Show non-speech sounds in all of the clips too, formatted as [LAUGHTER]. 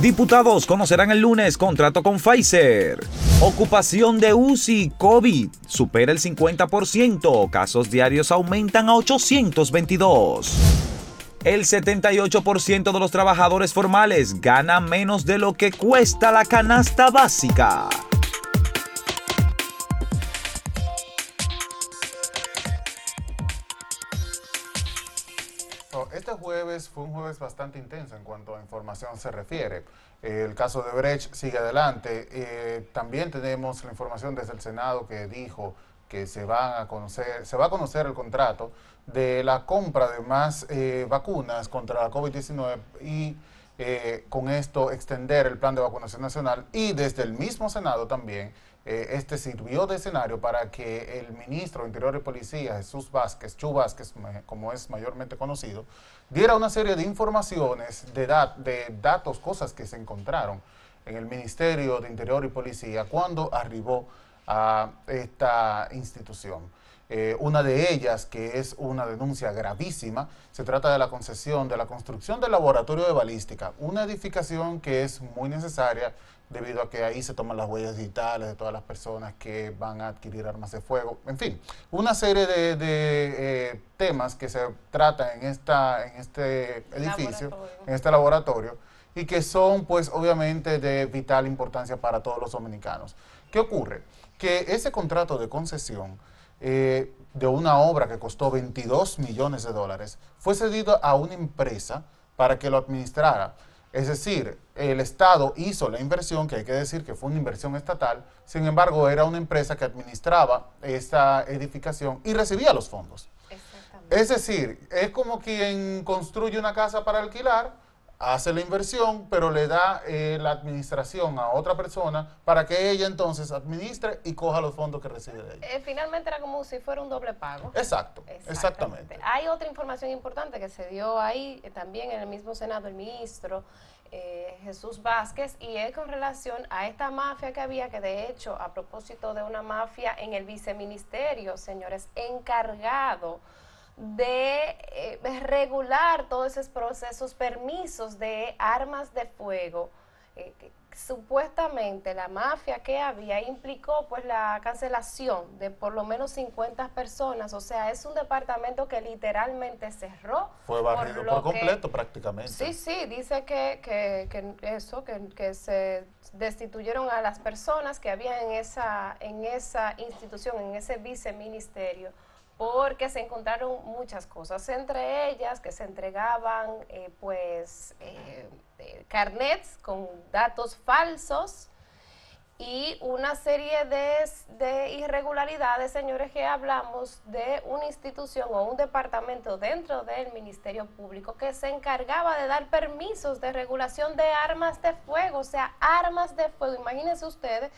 Diputados conocerán el lunes contrato con Pfizer. Ocupación de UCI COVID supera el 50%. Casos diarios aumentan a 822. El 78% de los trabajadores formales gana menos de lo que cuesta la canasta básica. Jueves fue un jueves bastante intenso en cuanto a información se refiere. El caso de Brecht sigue adelante. Eh, también tenemos la información desde el Senado que dijo que se, van a conocer, se va a conocer el contrato de la compra de más eh, vacunas contra la COVID-19 y eh, con esto extender el plan de vacunación nacional y desde el mismo Senado también eh, este sirvió de escenario para que el ministro de Interior y Policía, Jesús Vázquez, Chu Vázquez, como es mayormente conocido, diera una serie de informaciones, de, de datos, cosas que se encontraron en el Ministerio de Interior y Policía cuando arribó a esta institución. Eh, una de ellas, que es una denuncia gravísima, se trata de la concesión de la construcción del laboratorio de balística, una edificación que es muy necesaria debido a que ahí se toman las huellas digitales de todas las personas que van a adquirir armas de fuego. En fin, una serie de, eh, temas que se tratan en, esta, en este edificio, en este laboratorio, y que son pues obviamente de vital importancia para todos los dominicanos. ¿Qué ocurre? Que ese contrato de concesión eh, de una obra que costó 22 millones de dólares fue cedido a una empresa para que lo administrara. Es decir, el Estado hizo la inversión, que hay que decir que fue una inversión estatal, sin embargo era una empresa que administraba esta edificación y recibía los fondos. Es decir, es como quien construye una casa para alquilar, hace la inversión, pero le da eh, la administración a otra persona para que ella entonces administre y coja los fondos que recibe de ella. Eh, finalmente era como si fuera un doble pago. Exacto, exactamente. Hay otra información importante que se dio ahí eh, también en el mismo Senado, el ministro Jesús Vázquez, y es con relación a esta mafia que había, que de hecho, a propósito de una mafia en el viceministerio, señores, encargado de eh, regular todos esos procesos, permisos de armas de fuego. Eh, supuestamente la mafia que había implicó pues la cancelación de por lo menos 50 personas, o sea, es un departamento que literalmente cerró. Fue barrido por, completo prácticamente. Sí, sí, dice que, que, eso, que, que, se destituyeron a las personas que había en esa, en esa institución, en ese viceministerio porque se encontraron muchas cosas, entre ellas que se entregaban eh, pues eh, eh, carnets con datos falsos y una serie de, irregularidades, señores, que hablamos de una institución o un departamento dentro del Ministerio Público que se encargaba de dar permisos de regulación de armas de fuego, o sea, armas de fuego. Imagínense ustedes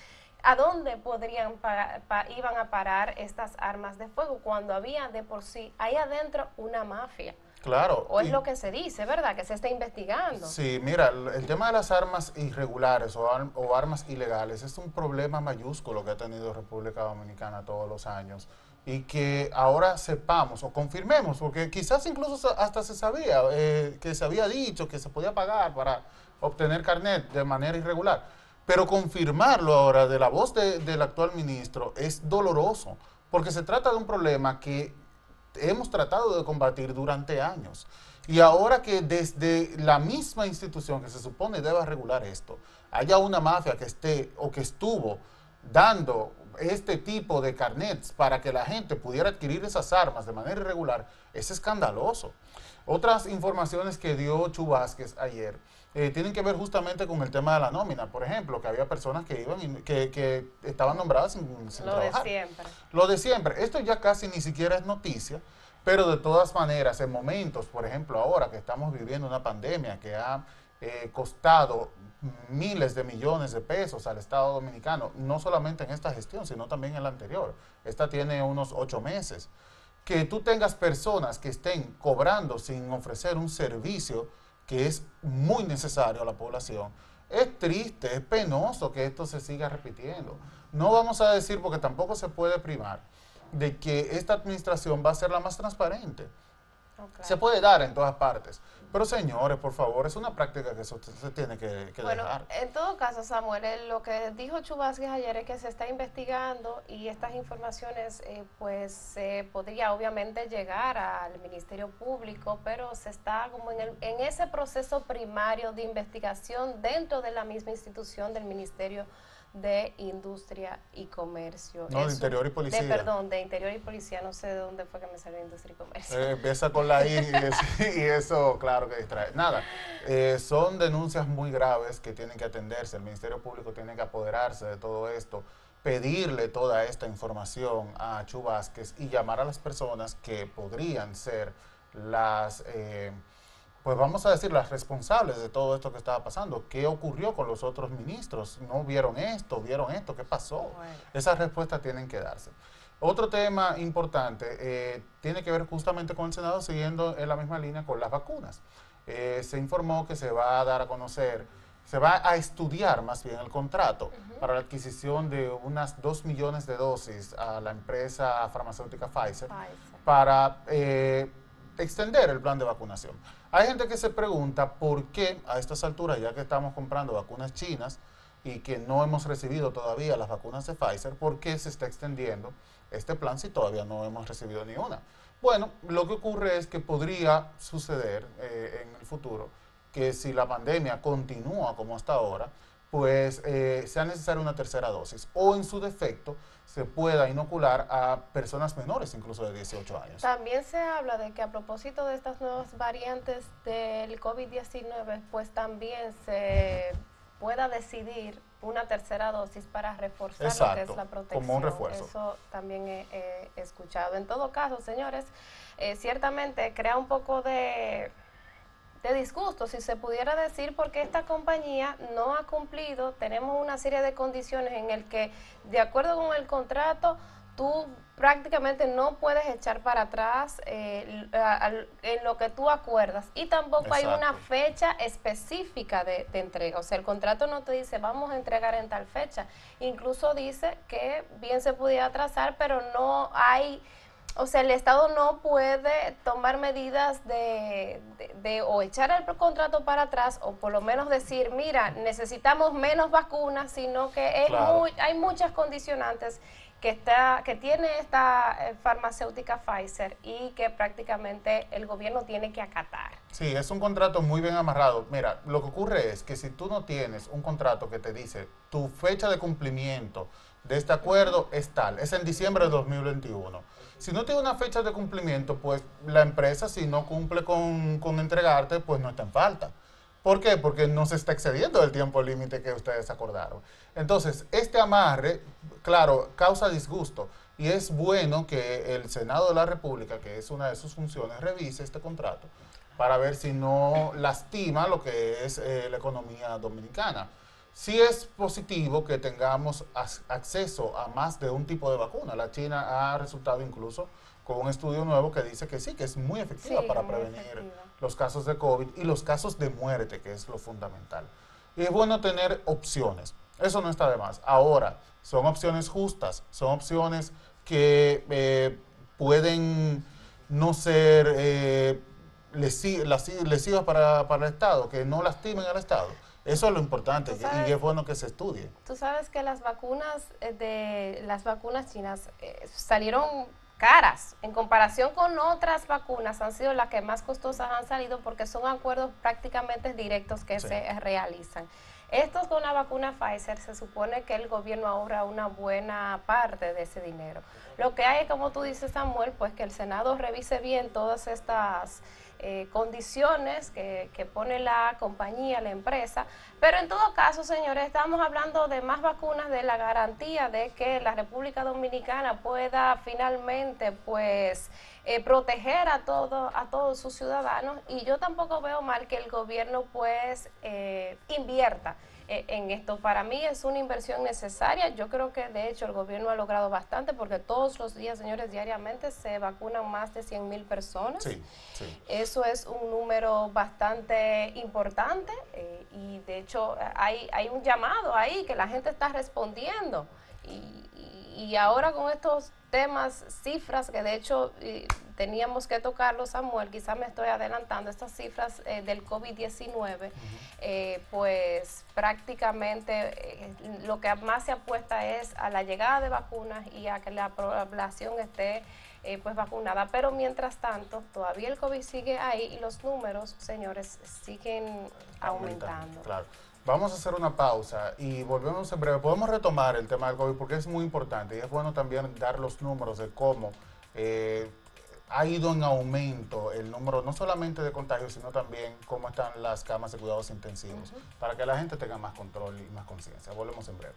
¿A dónde podrían iban a parar estas armas de fuego cuando había de por sí ahí adentro una mafia? Claro. O es lo que se dice, ¿verdad? Que se está investigando. Sí, mira, el tema de las armas irregulares o, o armas ilegales es un problema mayúsculo que ha tenido República Dominicana todos los años y que ahora sepamos o confirmemos, porque quizás incluso hasta se sabía, eh, que se había dicho que se podía pagar para obtener carnet de manera irregular pero confirmarlo ahora de la voz del actual ministro es doloroso, porque se trata de un problema que hemos tratado de combatir durante años. Y ahora que desde la misma institución que se supone deba regular esto, haya una mafia que esté o que estuvo dando este tipo de carnets para que la gente pudiera adquirir esas armas de manera irregular, es escandaloso. Otras informaciones que dio Chu Vázquez ayer eh, tienen que ver justamente con el tema de la nómina. Por ejemplo, que había personas que iban y, que, estaban nombradas sin, Lo de siempre. Lo de siempre. Esto ya casi ni siquiera es noticia, pero de todas maneras, en momentos, por ejemplo, ahora que estamos viviendo una pandemia que ha eh, costado miles de millones de pesos al Estado Dominicano, no solamente en esta gestión, sino también en la anterior. Esta tiene unos ocho meses. Que tú tengas personas que estén cobrando sin ofrecer un servicio que es muy necesario a la población. Es triste, es penoso que esto se siga repitiendo. No vamos a decir, porque tampoco se puede primar, de que esta administración va a ser la más transparente. Se puede dar en todas partes. Pero señores, por favor, es una práctica que se, tiene que, que bueno, En todo caso, Samuel, lo que dijo Chubasquez ayer es que se está investigando y estas informaciones eh, pues se podría obviamente llegar al Ministerio Público, pero se está como en, el, en ese proceso primario de investigación dentro de la misma institución del Ministerio de Industria y Comercio. No, de Interior y Policía. De, perdón, de Interior y Policía, no sé de dónde fue que me salió Industria y Comercio. Eh, empieza con la I [LAUGHS] y, eso, claro que distrae. Nada, eh, son denuncias muy graves que tienen que atenderse. El Ministerio Público tiene que apoderarse de todo esto, pedirle toda esta información a Chu Vázquez y llamar a las personas que podrían ser las... Eh, pues vamos a decir, las responsables de todo esto que estaba pasando. ¿Qué ocurrió con los otros ministros? ¿No vieron esto? ¿Vieron esto? ¿Qué pasó? Esas respuestas tienen que darse. Otro tema importante eh, tiene que ver justamente con el Senado, siguiendo en la misma línea con las vacunas. Eh, se informó que se va a dar a conocer, se va a estudiar más bien el contrato para la adquisición de unas 2 millones de dosis a la empresa farmacéutica Pfizer, para eh, extender el plan de vacunación. Hay gente que se pregunta por qué a estas alturas, ya que estamos comprando vacunas chinas y que no hemos recibido todavía las vacunas de Pfizer, ¿por qué se está extendiendo este plan si todavía no hemos recibido ni una? Bueno, lo que ocurre es que podría suceder eh, en el futuro que si la pandemia continúa como hasta ahora, pues eh, sea necesaria una tercera dosis o en su defecto se pueda inocular a personas menores, incluso de 18 años. También se habla de que a propósito de estas nuevas variantes del COVID-19, pues también se pueda decidir una tercera dosis para reforzar lo que es la protección. Como un refuerzo. Eso también he, escuchado. En todo caso, señores, eh, ciertamente crea un poco de de disgusto, si se pudiera decir, porque esta compañía no ha cumplido, tenemos una serie de condiciones en el que, de acuerdo con el contrato, tú prácticamente no puedes echar para atrás eh, en lo que tú acuerdas y tampoco hay una fecha específica de, de, entrega. O sea, el contrato no te dice vamos a entregar en tal fecha. Incluso dice que bien se pudiera atrasar, pero no hay o sea, el Estado no puede tomar medidas de, de, o echar el contrato para atrás o por lo menos decir, mira, necesitamos menos vacunas, sino que es hay muchas condicionantes que está que tiene esta eh, farmacéutica Pfizer y que prácticamente el gobierno tiene que acatar. Sí, es un contrato muy bien amarrado. Mira, lo que ocurre es que si tú no tienes un contrato que te dice tu fecha de cumplimiento de este acuerdo es tal, es en diciembre de 2021 si no tiene una fecha de cumplimiento, pues la empresa, si no cumple con, entregarte, pues no está en falta. ¿Por qué? Porque no se está excediendo el tiempo límite que ustedes acordaron. Entonces, este amarre, claro, causa disgusto. Y es bueno que el Senado de la República, que es una de sus funciones, revise este contrato para ver si no lastima lo que es eh, la economía dominicana sí es positivo que tengamos acceso a más de un tipo de vacuna. La China ha resultado incluso con un estudio nuevo que dice que sí, que es muy efectiva para prevenir los casos de COVID y los casos de muerte, que es lo fundamental. Y es bueno tener opciones. Eso no está de más. Ahora, son opciones justas, son opciones que eh, pueden no ser eh, lesivas para, para el Estado, que no lastimen al Estado. Eso es lo importante y es bueno que se estudie. Tú sabes que las vacunas eh, de las vacunas chinas eh, salieron caras en comparación con otras vacunas han sido las que más costosas han salido porque son acuerdos prácticamente directos que se realizan. Estos con la vacuna Pfizer se supone que el gobierno ahorra una buena parte de ese dinero. Lo que hay, como tú dices Samuel, pues que el Senado revise bien todas estas eh, condiciones que, pone la compañía, la empresa. Pero en todo caso, señores, estamos hablando de más vacunas, de la garantía de que la República Dominicana pueda finalmente, pues, eh, proteger a, todo, a todos sus ciudadanos. Y yo tampoco veo mal que el gobierno, pues, eh, invierta en esto. Para mí es una inversión necesaria. Yo creo que de hecho el gobierno ha logrado bastante porque todos los días, señores, diariamente se vacunan más de 100 mil personas. Eso es un número bastante importante eh, y de hecho hay, hay un llamado ahí que la gente está respondiendo. Y, y ahora con estos temas, cifras, que de hecho teníamos que tocarlo, Samuel, quizás me estoy adelantando, estas cifras eh, del COVID-19, eh, pues prácticamente lo que más se apuesta es a la llegada de vacunas y a que la población esté pues vacunada. Pero mientras tanto, todavía el COVID sigue ahí y los números, señores, siguen aumentando. Claro. Vamos a hacer una pausa y volvemos en breve. Podemos retomar el tema del COVID porque es muy importante y es bueno también dar los números de cómo eh, ha ido en aumento el número no solamente de contagios, sino también cómo están las camas de cuidados intensivos, para que la gente tenga más control y más conciencia. Volvemos en breve.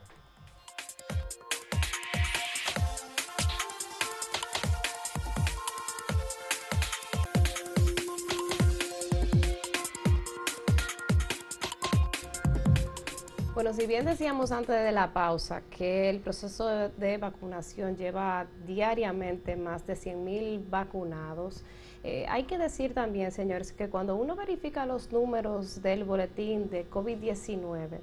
Si bien decíamos antes de la pausa que el proceso de, vacunación lleva diariamente más de 100 mil vacunados, eh, hay que decir también, señores, que cuando uno verifica los números del boletín de COVID-19,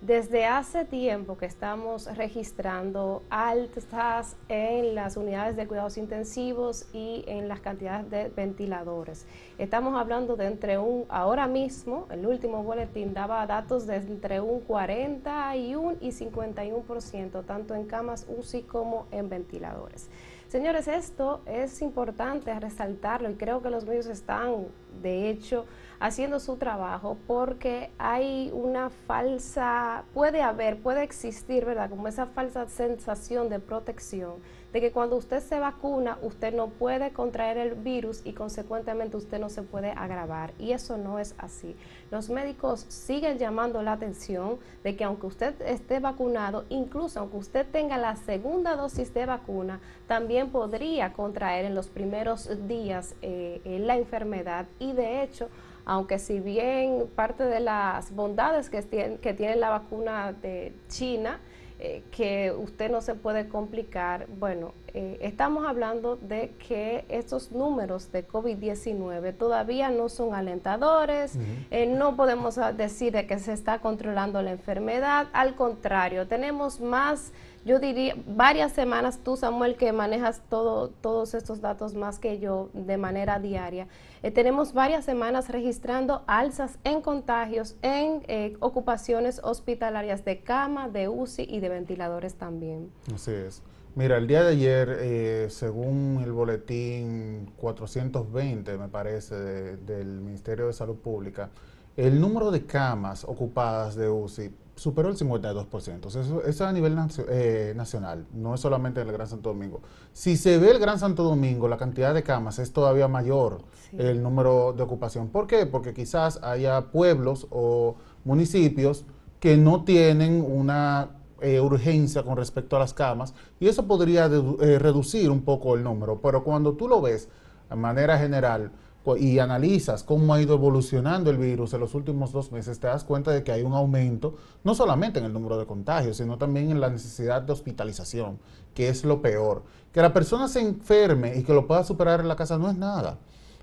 desde hace tiempo que estamos registrando altas en las unidades de cuidados intensivos y en las cantidades de ventiladores. Estamos hablando de entre un, ahora mismo, el último boletín daba datos de entre un 41 y 51%, tanto en camas UCI como en ventiladores. Señores, esto es importante resaltarlo y creo que los medios están, de hecho, haciendo su trabajo porque hay una falsa, puede haber, puede existir, ¿verdad? Como esa falsa sensación de protección, de que cuando usted se vacuna, usted no puede contraer el virus y consecuentemente usted no se puede agravar. Y eso no es así. Los médicos siguen llamando la atención de que aunque usted esté vacunado, incluso aunque usted tenga la segunda dosis de vacuna, también podría contraer en los primeros días eh, la enfermedad y de hecho aunque si bien parte de las bondades que tiene, que tiene la vacuna de China, eh, que usted no se puede complicar, bueno, eh, estamos hablando de que estos números de COVID-19 todavía no son alentadores, eh, no podemos decir de que se está controlando la enfermedad, al contrario, tenemos más yo diría varias semanas, tú Samuel, que manejas todo, todos estos datos más que yo de manera diaria, eh, tenemos varias semanas registrando alzas en contagios, en eh, ocupaciones hospitalarias de cama, de UCI y de ventiladores también. Así es. Mira, el día de ayer, eh, según el boletín 420, me parece, del Ministerio de Salud Pública, el número de camas ocupadas de UCI superó el 52%. Eso, es a nivel eh, nacional, no es solamente en el Gran Santo Domingo. Si se ve el Gran Santo Domingo, la cantidad de camas es todavía mayor el número de ocupación. ¿Por qué? Porque quizás haya pueblos o municipios que no tienen una eh, urgencia con respecto a las camas y eso podría eh, reducir un poco el número. Pero cuando tú lo ves de manera general, y analizas cómo ha ido evolucionando el virus en los últimos dos meses, te das cuenta de que hay un aumento, no solamente en el número de contagios, sino también en la necesidad de hospitalización, que es lo peor. Que la persona se enferme y que lo pueda superar en la casa no es nada.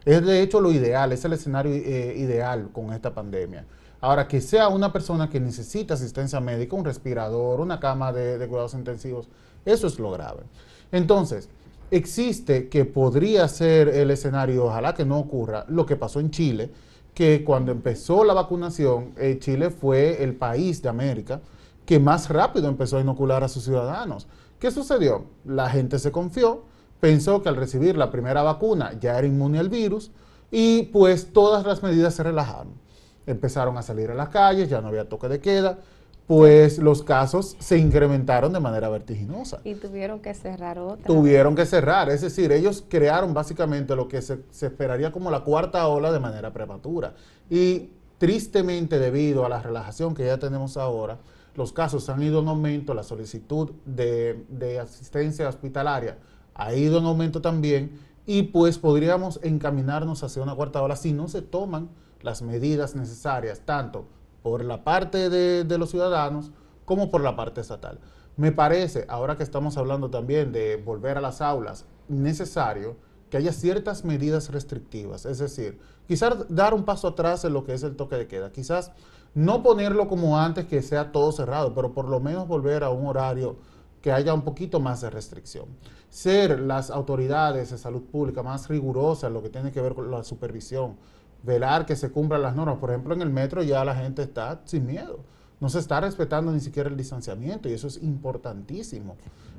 Es de hecho lo ideal, es el escenario eh, ideal con esta pandemia. Ahora, que sea una persona que necesita asistencia médica, un respirador, una cama de, de cuidados intensivos, eso es lo grave. Entonces, existe que podría ser el escenario, ojalá que no ocurra, lo que pasó en Chile, que cuando empezó la vacunación, eh, Chile fue el país de América que más rápido empezó a inocular a sus ciudadanos. ¿Qué sucedió? La gente se confió, pensó que al recibir la primera vacuna ya era inmune al virus y pues todas las medidas se relajaron. Empezaron a salir a las calles, ya no había toque de queda, pues los casos se incrementaron de manera vertiginosa. Y tuvieron que cerrar otra. Tuvieron que cerrar, es decir, ellos crearon básicamente lo que se, esperaría como la cuarta ola de manera prematura. Y tristemente debido a la relajación que ya tenemos ahora, los casos han ido en aumento, la solicitud de, de asistencia hospitalaria ha ido en aumento también y pues podríamos encaminarnos hacia una cuarta ola si no se toman las medidas necesarias, tanto por la parte de, los ciudadanos como por la parte estatal. Me parece, ahora que estamos hablando también de volver a las aulas, necesario que haya ciertas medidas restrictivas, es decir, quizás dar un paso atrás en lo que es el toque de queda, quizás no ponerlo como antes que sea todo cerrado, pero por lo menos volver a un horario que haya un poquito más de restricción. Ser las autoridades de salud pública más rigurosas en lo que tiene que ver con la supervisión, velar que se cumplan las normas. Por ejemplo, en el metro ya la gente está sin miedo. No se está respetando ni siquiera el distanciamiento y eso es importantísimo.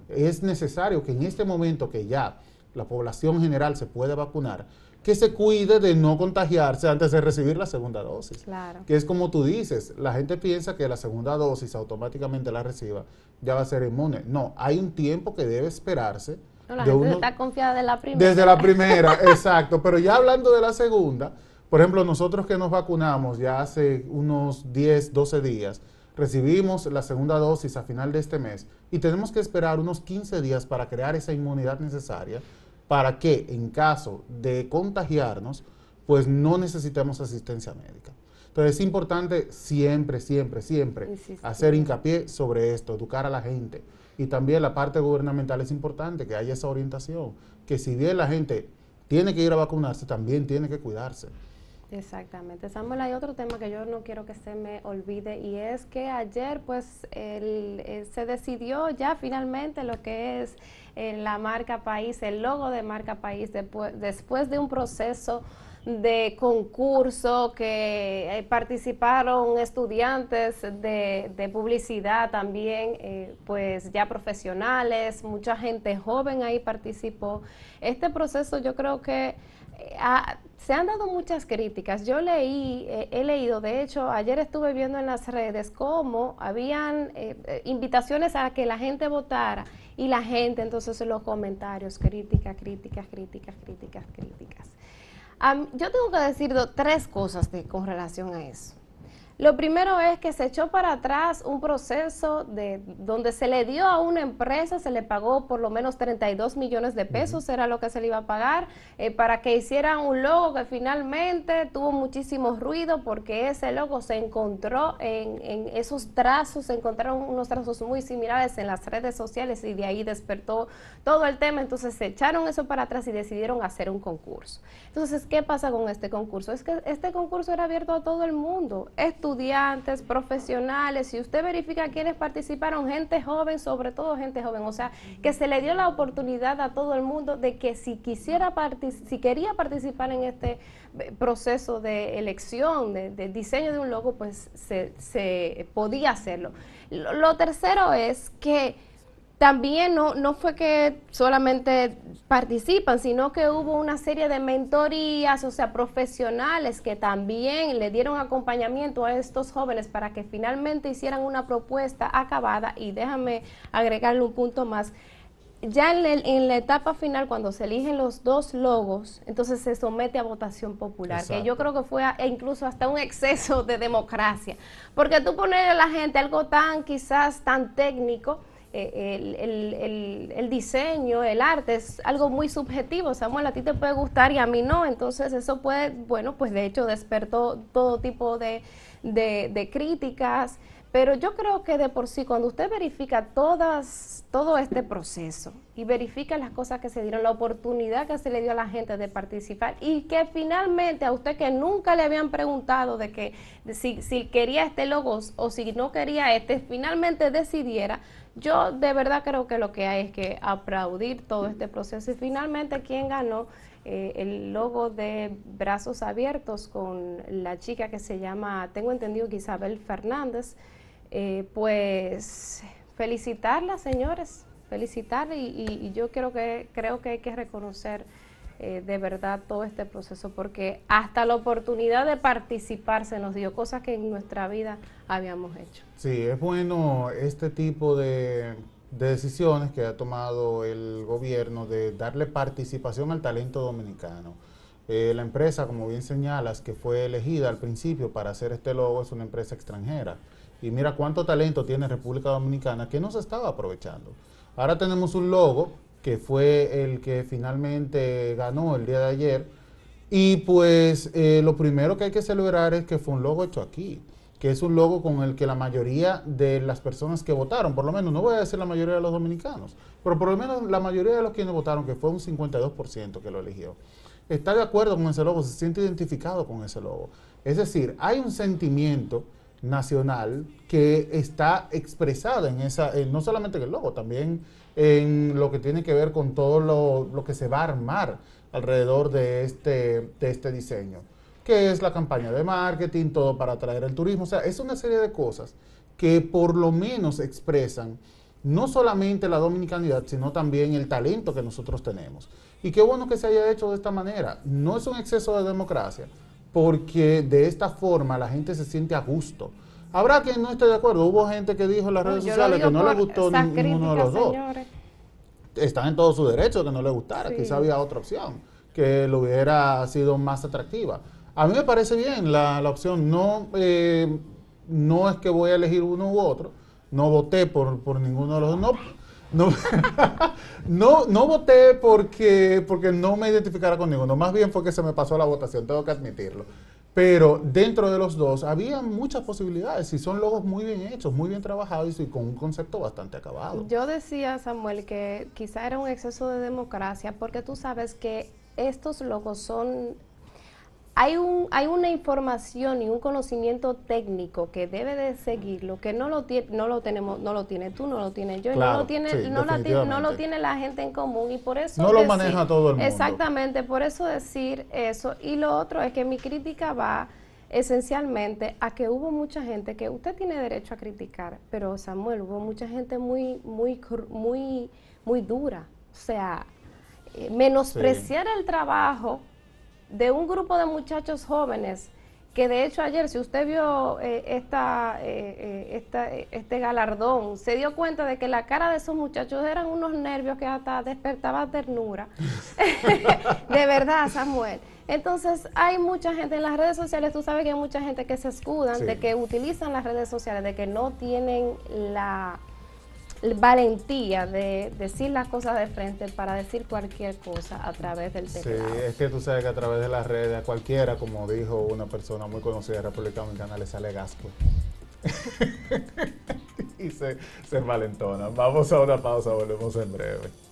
Es necesario que en este momento que ya la población general se puede vacunar, que se cuide de no contagiarse antes de recibir la segunda dosis. Claro. Que es como tú dices, la gente piensa que la segunda dosis automáticamente la reciba, ya va a ser inmune. No, hay un tiempo que debe esperarse. No, la de gente uno- está confiada de la primera. desde la primera, [LAUGHS] exacto. Pero ya hablando de la segunda, por ejemplo, nosotros que nos vacunamos ya hace unos 10, 12 días, recibimos la segunda dosis a final de este mes y tenemos que esperar unos 15 días para crear esa inmunidad necesaria para que en caso de contagiarnos, pues no necesitemos asistencia médica. Entonces es importante siempre, siempre, siempre Insistir. hacer hincapié sobre esto, educar a la gente. Y también la parte gubernamental es importante, que haya esa orientación, que si bien la gente tiene que ir a vacunarse, también tiene que cuidarse. Exactamente. Samuel, hay otro tema que yo no quiero que se me olvide y es que ayer pues el- eh, se decidió ya finalmente lo que es eh, la marca país, el logo de marca país, depu- después de un proceso de concurso que eh, participaron estudiantes de, publicidad también, pues ya profesionales, mucha gente joven ahí participó. Este proceso yo creo que eh, ha- se han dado muchas críticas. Yo leí, eh, he leído, de hecho, ayer estuve viendo en las redes cómo habían eh, eh, invitaciones a que la gente votara y la gente entonces en los comentarios, críticas, críticas, críticas, críticas, críticas. Am, yo tengo que decir tres cosas de- con relación a eso. Lo primero es que se echó para atrás un proceso de donde se le dio a una empresa, se le pagó por lo menos 32 millones de pesos, era lo que se le iba a pagar, eh, para que hiciera un logo que finalmente tuvo muchísimo ruido porque ese logo se encontró en, en esos trazos, se encontraron unos trazos muy similares en las redes sociales y de ahí despertó todo el tema, entonces se echaron eso para atrás y decidieron hacer un concurso. Entonces, ¿qué pasa con este concurso? Es que este concurso era abierto a todo el mundo, estudiantes, profesionales, si usted verifica quiénes participaron, gente joven, sobre todo gente joven, o sea, que se le dio la oportunidad a todo el mundo de que si quisiera si quería participar en este eh, proceso de elección, de, diseño de un logo, pues se, podía hacerlo. Lo- lo tercero es que también no, no fue que solamente participan, sino que hubo una serie de mentorías, o sea, profesionales que también le dieron acompañamiento a estos jóvenes para que finalmente hicieran una propuesta acabada. Y déjame agregarle un punto más. Ya en, el- en la etapa final, cuando se eligen los dos logos, entonces se somete a votación popular, que yo creo que fue a- e incluso hasta un exceso de democracia, porque tú ponerle a la gente algo tan quizás tan técnico, el, el- el- el diseño, el arte es algo muy subjetivo, Samuel, a ti te puede gustar y a mí no, entonces eso puede, bueno, pues de hecho despertó todo tipo de, de- de críticas, pero yo creo que de por sí, cuando usted verifica todas, todo este proceso y verifica las cosas que se dieron, la oportunidad que se le dio a la gente de participar y que finalmente a usted que nunca le habían preguntado de que si, si quería este logo o si no quería este, finalmente decidiera, yo de verdad creo que lo que hay es que aplaudir todo este proceso y finalmente quien ganó eh, el logo de brazos abiertos con la chica que se llama, tengo entendido que Isabel Fernández, eh, pues felicitarla, señores, felicitarla y, yo creo que, creo que hay que reconocer eh, de verdad todo este proceso porque hasta la oportunidad de participar se nos dio cosas que en nuestra vida habíamos hecho. Sí, es bueno este tipo de, de decisiones que ha tomado el gobierno de darle participación al talento dominicano. Eh, la empresa, como bien señalas, que fue elegida al principio para hacer este logo, es una empresa extranjera. Y mira cuánto talento tiene República Dominicana que no se estaba aprovechando. Ahora tenemos un logo que fue el que finalmente ganó el día de ayer. Y pues eh, lo primero que hay que celebrar es que fue un logo hecho aquí, que es un logo con el que la mayoría de las personas que votaron, por lo menos, no voy a decir la mayoría de los dominicanos, pero por lo menos la mayoría de los quienes votaron, que fue un 52% que lo eligió, está de acuerdo con ese logo, se siente identificado con ese logo. Es decir, hay un sentimiento nacional que está expresada en esa, no solamente en el logo, también en lo que tiene que ver con todo lo, lo que se va a armar alrededor de este, de este diseño, que es la campaña de marketing, todo para atraer el turismo, o sea, es una serie de cosas que por lo menos expresan no solamente la dominicanidad, sino también el talento que nosotros tenemos. Y qué bueno que se haya hecho de esta manera. No es un exceso de democracia, porque de esta forma la gente se siente a gusto. Habrá quien no esté de acuerdo. Hubo gente que dijo en las redes sociales que no le gustó ninguno de los dos. Están en todo su derecho que no le gustara. Quizá había otra opción que lo hubiera sido más atractiva. A mí me parece bien la, opción. No, eh, no es que voy a elegir uno u otro. No voté por, por ninguno de los dos. No, [LAUGHS] no, no, voté porque, porque no me identificara con ninguno. Más bien fue que se me pasó la votación, tengo que admitirlo. Pero dentro de los dos había muchas posibilidades y son logos muy bien hechos, muy bien trabajados y con un concepto bastante acabado. Yo decía, Samuel, que quizá era un exceso de democracia porque tú sabes que estos logos son hay, un, hay una información y un conocimiento técnico que debe de seguirlo, que no lo, tiene, no lo tenemos, no lo tiene tú, no lo tiene yo, no, lo tiene, no, la, no lo tiene la gente en común y por eso... No lo maneja todo el mundo. Exactamente, por eso decir eso. Y lo otro es que mi crítica va esencialmente a que hubo mucha gente que usted tiene derecho a criticar, pero Samuel, hubo mucha gente muy, muy, muy, muy dura. O sea, eh, menospreciar el trabajo de un grupo de muchachos jóvenes que de hecho ayer, si usted vio eh, esta, eh, eh, este galardón, se dio cuenta de que la cara de esos muchachos eran unos nervios que hasta despertaba ternura. [LAUGHS] de verdad, Samuel. Entonces, hay mucha gente en las redes sociales, tú sabes que hay mucha gente que se escudan de que utilizan las redes sociales, de que no tienen la valentía de decir las cosas de frente para decir cualquier cosa a través del teclado. Sí, es que tú sabes que a través de las redes a cualquiera, como dijo una persona muy conocida de República Dominicana, le sale gasco. [LAUGHS] y se, se valentona. Vamos a una pausa, volvemos en breve.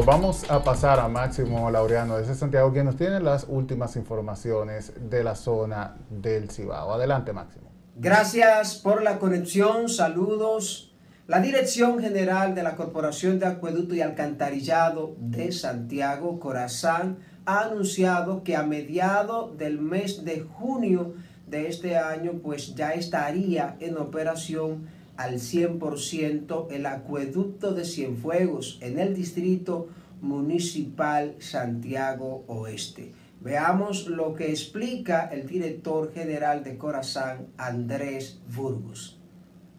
Vamos a pasar a Máximo Laureano desde Santiago, quien nos tiene las últimas informaciones de la zona del Cibao. Adelante, Máximo. Gracias por la conexión, saludos. La Dirección General de la Corporación de Acueducto y Alcantarillado de Santiago, Corazán, ha anunciado que a mediados del mes de junio de este año, pues ya estaría en operación al 100% el acueducto de Cienfuegos en el distrito municipal Santiago Oeste. Veamos lo que explica el director general de Corazán, Andrés Burgos.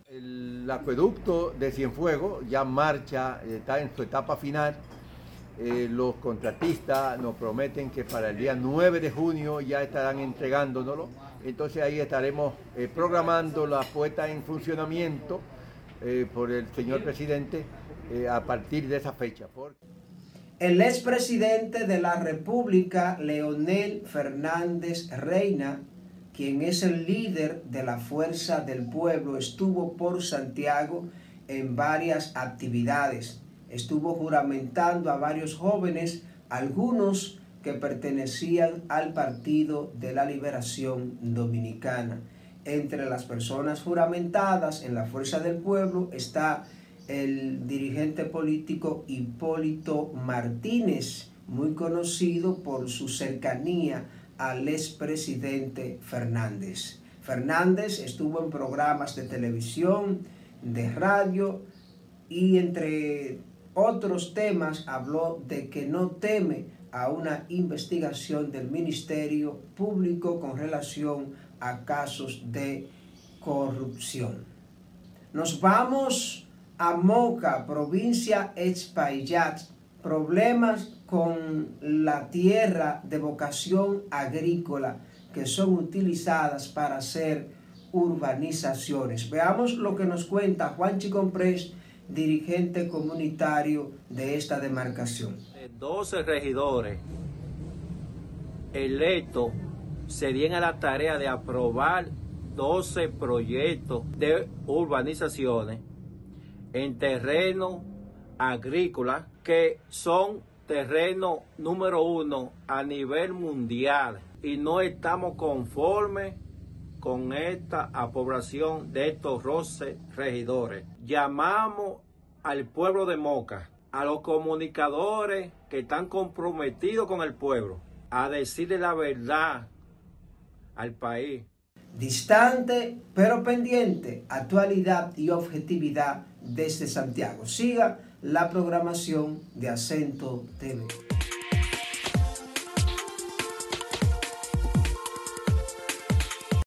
El acueducto de Cienfuegos ya marcha, está en su etapa final. Eh, los contratistas nos prometen que para el día 9 de junio ya estarán entregándonoslo entonces ahí estaremos eh, programando la puesta en funcionamiento eh, por el señor presidente eh, a partir de esa fecha. El expresidente de la República, Leonel Fernández Reina, quien es el líder de la Fuerza del Pueblo, estuvo por Santiago en varias actividades. Estuvo juramentando a varios jóvenes, algunos que pertenecían al Partido de la Liberación Dominicana. Entre las personas juramentadas en la Fuerza del Pueblo está el dirigente político Hipólito Martínez, muy conocido por su cercanía al expresidente Fernández. Fernández estuvo en programas de televisión, de radio y entre otros temas habló de que no teme a una investigación del Ministerio Público con relación a casos de corrupción. Nos vamos a Moca, provincia Espaillat, problemas con la tierra de vocación agrícola que son utilizadas para hacer urbanizaciones. Veamos lo que nos cuenta Juan Chicomprés, dirigente comunitario de esta demarcación. 12 regidores electos se dieron a la tarea de aprobar 12 proyectos de urbanizaciones en terreno agrícola que son terreno número uno a nivel mundial y no estamos conformes con esta aprobación de estos roces regidores. Llamamos al pueblo de Moca, a los comunicadores que están comprometidos con el pueblo, a decirle la verdad al país. Distante pero pendiente, actualidad y objetividad desde Santiago. Siga la programación de Acento TV.